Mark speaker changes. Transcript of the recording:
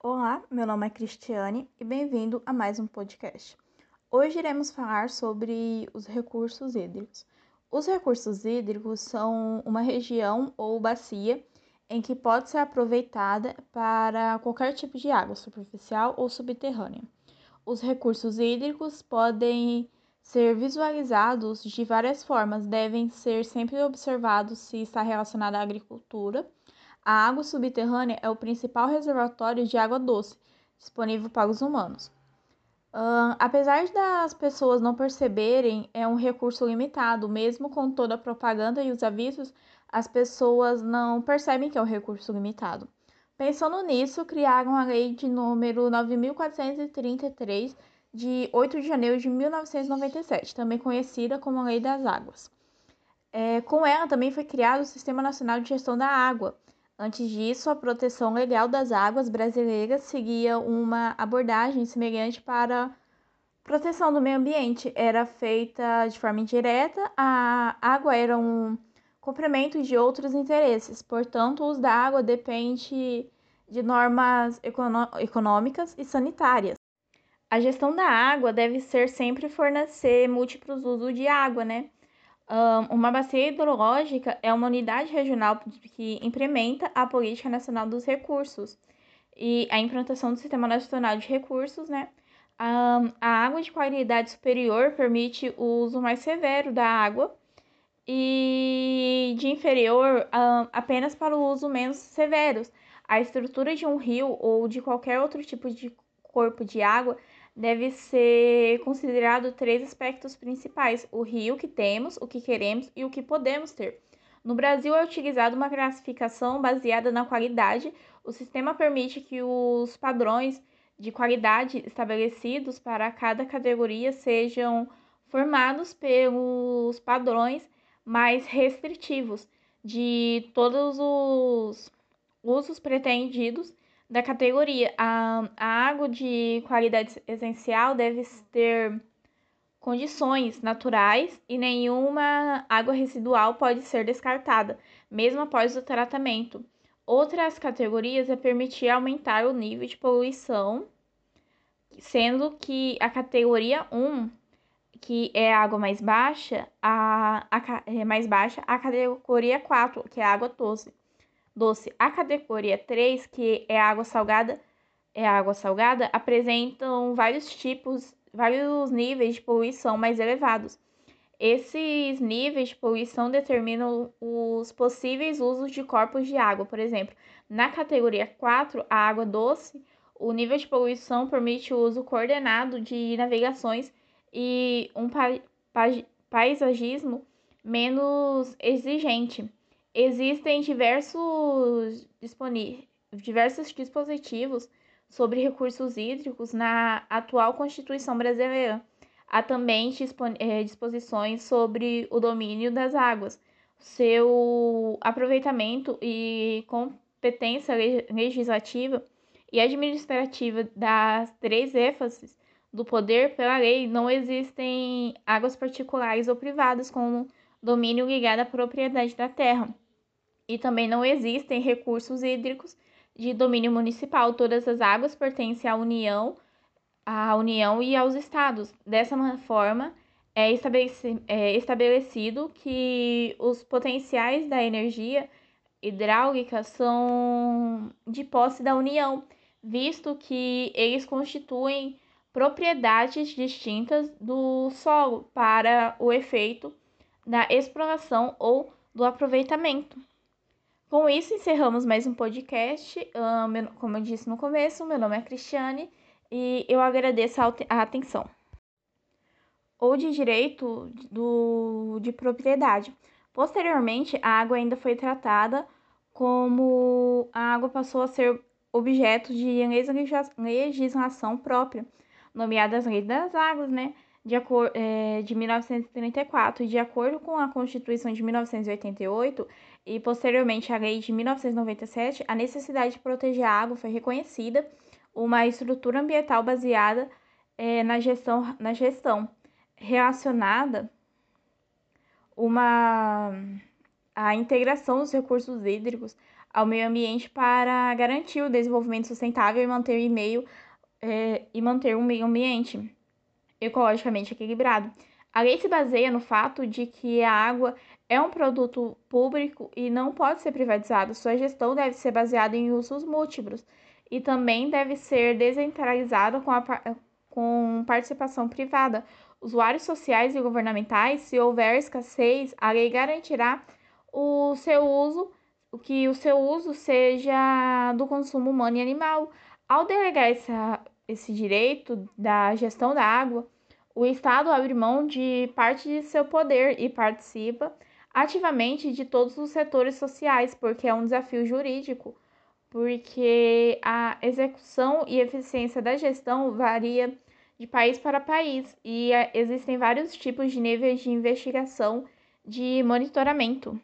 Speaker 1: Olá, meu nome é Cristiane e bem-vindo a mais um podcast. Hoje iremos falar sobre os recursos hídricos. Os recursos hídricos são uma região ou bacia em que pode ser aproveitada para qualquer tipo de água, superficial ou subterrânea. Os recursos hídricos podem ser visualizados de várias formas, devem ser sempre observados se está relacionado à agricultura. A água subterrânea é o principal reservatório de água doce disponível para os humanos. Uh, apesar das pessoas não perceberem, é um recurso limitado, mesmo com toda a propaganda e os avisos, as pessoas não percebem que é um recurso limitado. Pensando nisso, criaram a lei de número 9433 de 8 de janeiro de 1997, também conhecida como a Lei das Águas. É, com ela também foi criado o Sistema Nacional de Gestão da Água. Antes disso, a proteção legal das águas brasileiras seguia uma abordagem semelhante para proteção do meio ambiente. Era feita de forma indireta, a água era um complemento de outros interesses, portanto, o uso da água depende de normas econômicas e sanitárias. A gestão da água deve ser sempre fornecer múltiplos usos de água, né? Uma bacia hidrológica é uma unidade regional que implementa a Política Nacional dos Recursos e a implantação do Sistema Nacional de Recursos, né? a água de qualidade superior permite o uso mais severo da água e de inferior apenas para o uso menos severos. A estrutura de um rio ou de qualquer outro tipo de corpo de água deve ser considerado três aspectos principais: o rio que temos, o que queremos e o que podemos ter. No Brasil é utilizada uma classificação baseada na qualidade. O sistema permite que os padrões de qualidade estabelecidos para cada categoria sejam formados pelos padrões mais restritivos de todos os usos pretendidos da categoria. A, a água de qualidade essencial deve ter condições naturais e nenhuma água residual pode ser descartada, mesmo após o tratamento. Outras categorias é permitir aumentar o nível de poluição, sendo que a categoria 1, que é a água mais baixa, a, a é mais baixa, a categoria 4, que é a água doce doce. A categoria 3, que é água salgada, é água salgada, apresentam vários tipos, vários níveis de poluição mais elevados. Esses níveis de poluição determinam os possíveis usos de corpos de água. Por exemplo, na categoria 4, a água doce, o nível de poluição permite o uso coordenado de navegações e um pa paisagismo menos exigente. Existem diversos, diversos dispositivos sobre recursos hídricos na atual Constituição brasileira. Há também eh, disposições sobre o domínio das águas, seu aproveitamento e competência legislativa e administrativa das três ênfases do poder pela lei. Não existem águas particulares ou privadas com domínio ligado à propriedade da terra. E também não existem recursos hídricos de domínio municipal. Todas as águas pertencem à União, à União e aos estados. Dessa forma, é, é estabelecido que os potenciais da energia hidráulica são de posse da União, visto que eles constituem propriedades distintas do solo para o efeito da exploração ou do aproveitamento. Com isso, encerramos mais um podcast. como eu disse no começo, meu nome é Cristiane e eu agradeço a atenção. Ou de direito do, de propriedade. Posteriormente, a água ainda foi tratada como a água passou a ser objeto de legislação própria, nomeada as leis das águas, né? De, é, de 1934 e de acordo com a Constituição de 1988 e posteriormente a Lei de 1997, a necessidade de proteger a água foi reconhecida uma estrutura ambiental baseada é, na, gestão, na gestão relacionada uma a integração dos recursos hídricos ao meio ambiente para garantir o desenvolvimento sustentável e manter o meio é, e manter um meio ambiente ecologicamente equilibrado. A lei se baseia no fato de que a água é um produto público e não pode ser privatizado. Sua gestão deve ser baseada em usos múltiplos e também deve ser descentralizada com, a, com participação privada. Usuários sociais e governamentais, se houver escassez, a lei garantirá o seu uso, que o seu uso seja do consumo humano e animal. Ao delegar essa, esse direito da gestão da água, o Estado abre mão de parte de seu poder e participa ativamente de todos os setores sociais, porque é um desafio jurídico, porque a execução e eficiência da gestão varia de país para país e existem vários tipos de níveis de investigação de monitoramento.